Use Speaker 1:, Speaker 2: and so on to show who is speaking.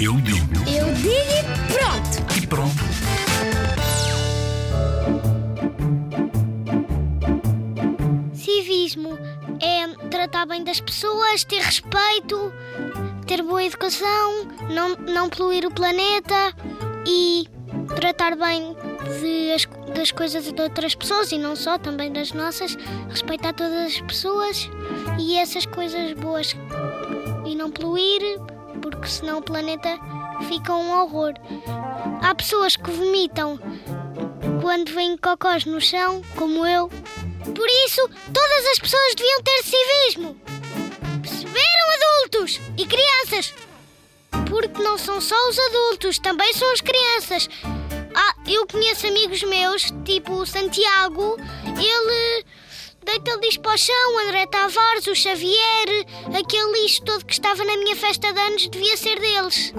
Speaker 1: Eu digo
Speaker 2: Eu digo e pronto!
Speaker 1: e pronto.
Speaker 3: Civismo é tratar bem das pessoas, ter respeito, ter boa educação, não, não poluir o planeta e tratar bem de as- das coisas de outras pessoas e não só, também das nossas, respeitar todas as pessoas e essas coisas boas e não poluir, porque senão o planeta fica um horror. Há pessoas que vomitam quando vêm cocós no chão, como eu. Por isso, todas as pessoas deviam ter civismo. Perceberam, adultos e crianças? Porque não são só os adultos, também são as crianças. Eu conheço amigos meus, tipo o Santiago, ele deita lixo para o chão, André Tavares, o Xavier, aquele lixo todo que estava na minha festa de anos devia ser deles.